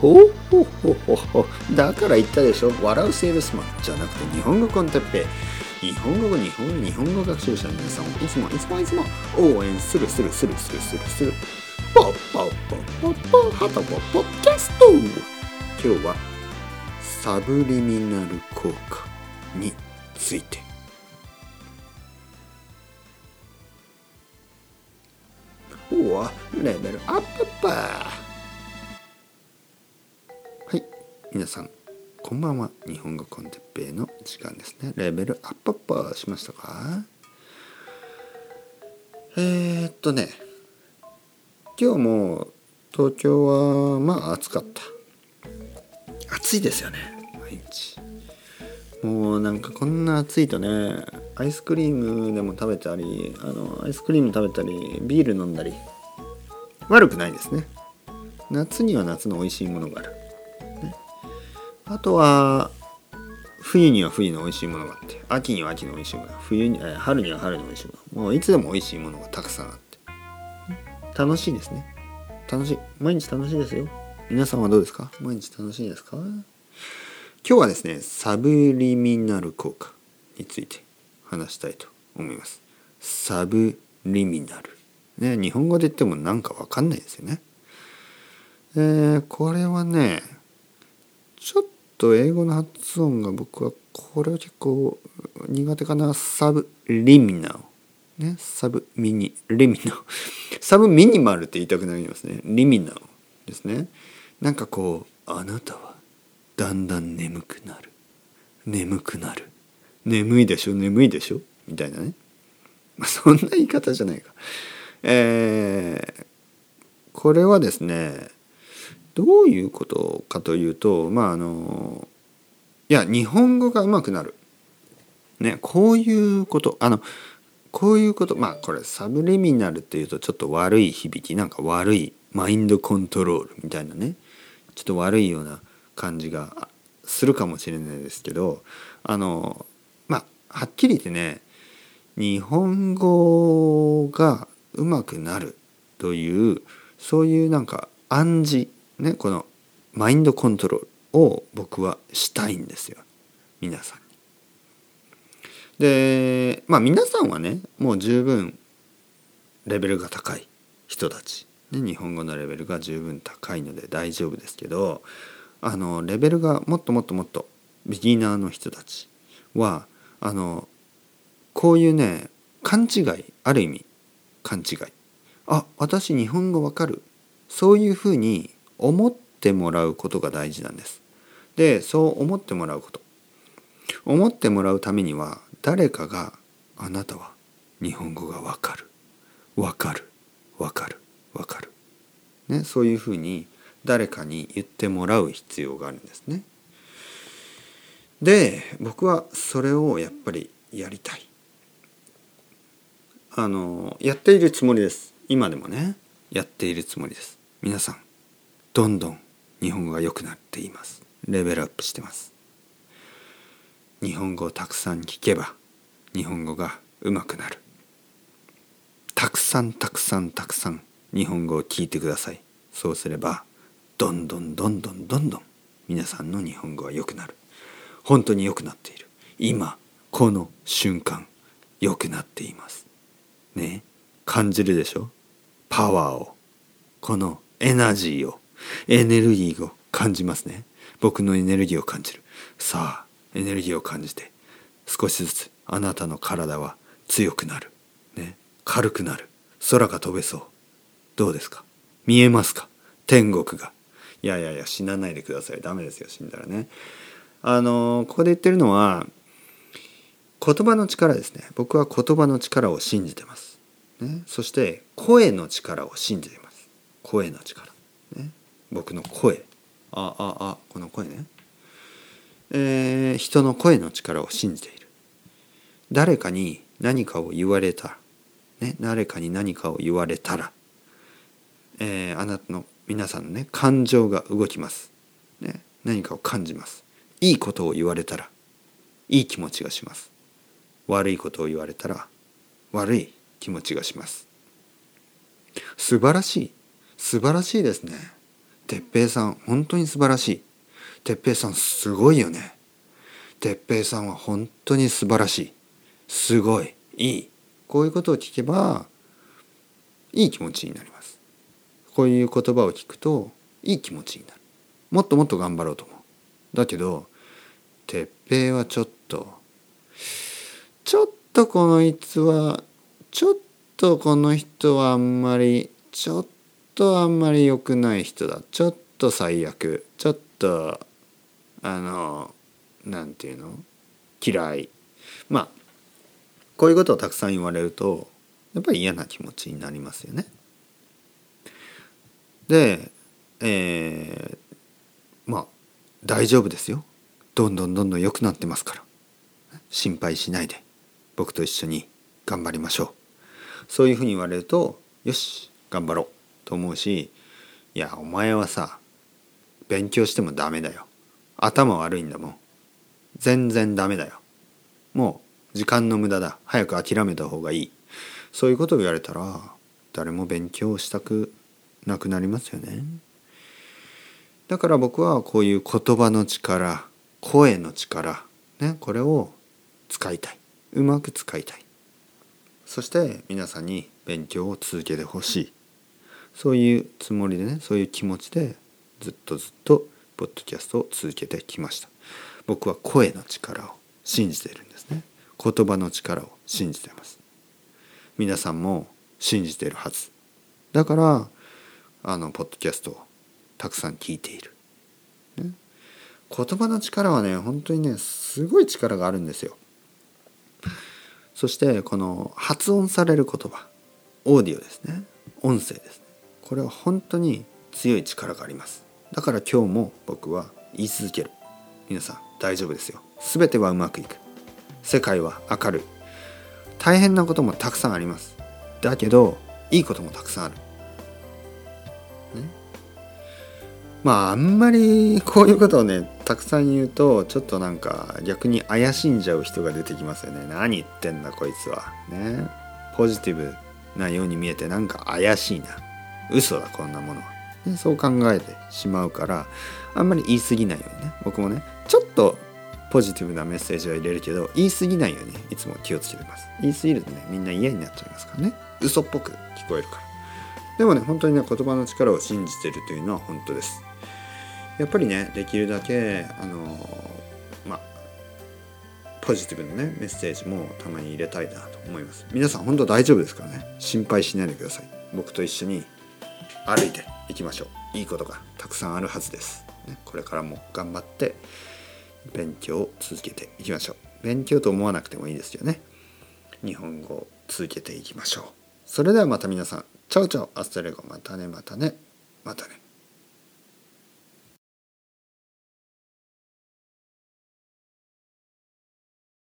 ほうほうほうほほだから言ったでしょ笑うセールスマンじゃなくて日本語コンテッペ日本語日本日本語学習者の皆さんをいつもいつもいつも応援するするするするするするポッポッポッポッポハトポッポッキャスト今日はサブリミナル効果についてうわレベルアップパーはい皆さんこんばんは。日本語コンテッペイの時間ですね。レベルアップアップしましたか？えー、っとね今日も東京はまあ暑かった。暑いですよね。毎日。もうなんかこんな暑いとねアイスクリームでも食べたりあのアイスクリーム食べたりビール飲んだり。悪くないですね。夏には夏の美味しいものがある、ね、あとは冬には冬の美味しいものがあって秋には秋の美味しいもの冬に春には春の美味しいものもういつでも美味しいものがたくさんあって。楽しいですね。楽しい。毎日楽しいですよ。皆さんはどうですか？毎日楽しいですか？今日はですねサブリミナル効果について話したいと思います。サブリミナル。ね日本語で言ってもなんかわかんないですよね。えー、これはねちょっと英語の発音が僕はこれは結構苦手かな。サブリミナル。ねサブミニリミナル。サブミニマルって言いたくなりますね。リミナルですね。なんかこうあなたはだんだん眠くなる。眠くなる。眠いでしょ？眠いでしょ？みたいなね、まあ、そんな言い方じゃないか。えー、これはですねどういうことかというとまああのいや日本語がうまくなる。ねこういうことあのこういうことまあこれサブリミナルっていうとちょっと悪い響きなんか悪いマインドコントロールみたいなねちょっと悪いような感じがするかもしれないですけどあのまあはっきり言ってね日本語がうまくなるというそういうなんか暗示ねこのマインドコントロールを僕はしたいんですよ皆さんに。でまあ皆さんはねもう十分レベルが高い人たち、ね、日本語のレベルが十分高いので大丈夫ですけどあのレベルがもっともっともっとビギナーの人たちはあのこういうね勘違いある意味勘違い。あ私日本語わかる。そういうふうに思ってもらうことが大事なんです。でそう思ってもらうこと。思ってもらうためには誰かがあなたは日本語がわかる。わかる。わかる。わかる、ね、そういうふうに誰かに言ってもらう必要があるんですね。で僕はそれをやっぱりやりたい。あのやっているつもりです。今でもねやっているつもりです。皆さんどんどん日本語が良くなっています。レベルアップしてます。日本語をたくさん聞けば日本語が上手くなる。たくさんたくさんたくさん日本語を聞いてください。そうすればどんどんどんどんどんどん皆さんの日本語は良くなる。本当に良くなっている。今この瞬間良くなっています。ね感じるでしょ？パワーを。このエナジーを。エネルギーを感じますね。僕のエネルギーを感じる。さあエネルギーを感じて少しずつあなたの体は強くなる、ね、軽くなる。空が飛べそう。どうですか？見えますか？天国が。いやいやいや死なないでください。ダメですよ死んだらね。あのここで言ってるのは言葉の力ですね。僕は言葉の力を信じてます。ね、そして声の力を信じています。声の力、ね、僕の声。あああこの声ね、えー、人の声の力を信じている。誰かに何かを言われた、ね、誰かに何かを言われたら、えー、あなたの皆さんのね感情が動きます、ね、何かを感じます。いいことを言われたら。いい気持ちがします。悪いことを言われたら悪い気持ちがします。素晴らしい。素晴らしいですね。哲平さん本当に素晴らしい。哲平さんすごいよね。哲平さんは本当に素晴らしい。すごい。いい。こういうことを聞けばいい気持ちになります。こういう言葉を聞くといい気持ちになる。もっともっと頑張ろうと思う。だけど哲平はちょっとちょっとこの逸話ちょっとこの人はあんまりちょっとあんまり良くない人だ。ちょっと最悪。ちょっとあのなんていうの？嫌い。まあこういうことをたくさん言われるとやっぱり嫌な気持ちになりますよね。でえー、まあ大丈夫ですよ。どんどんどんどん良くなってますから。心配しないで。僕と一緒に頑張りましょう。そういうふうに言われるとよし頑張ろうと思うしいやお前はさ勉強してもダメだよ。頭悪いんだもん。全然ダメだよ。もう時間の無駄だ。早く諦めた方がいい。そういうことを言われたら誰も勉強したくなくなりますよね。だから僕はこういう言葉の力声の力ねこれを使いたい。うまく使いたい。そして皆さんに勉強を続けてほしい。そういうつもりでねそういう気持ちでずっとずっとポッドキャストを続けてきました。僕は声の力を信じているんですね。言葉の力を信じています。皆さんも信じているはず。だからあのポッドキャストをたくさん聞いている、ね、言葉の力はね本当にねすごい力があるんですよ。そしてこの発音される言葉。オーディオですね。音声ですね。これは本当に強い力があります。だから今日も僕は言い続ける。皆さん大丈夫ですよ。全てはうまくいく。世界は明るい。大変なこともたくさんあります。だけどいいこともたくさんある、ね、まああんまりこういうことをねたくさん言うとちょっとなんか逆に怪しんじゃう人が出てきますよね。何言ってんだこいつは。ね。ポジティブなように見えてなんか怪しいな。嘘だこんなものは、ね、そう考えてしまうからあんまり言い過ぎないようにね。僕もねちょっとポジティブなメッセージは入れるけど言い過ぎないようにいつも気をつけてます。言い過ぎるとねみんな嫌になっちゃいますからね。嘘っぽく聞こえるから。でもね本当にね言葉の力を信じてるというのは本当です。やっぱりねできるだけあのまあポジティブなねメッセージもたまに入れたいなと思います。皆さん本当大丈夫ですからね。心配しないでください。僕と一緒に歩いていきましょう。いいことがたくさんあるはずです、ね、これからも頑張って勉強を続けていきましょう。勉強と思わなくてもいいですよね。日本語を続けていきましょう。それではまた皆さん。 Chao chao。Hasta luego。またねまたね。またね。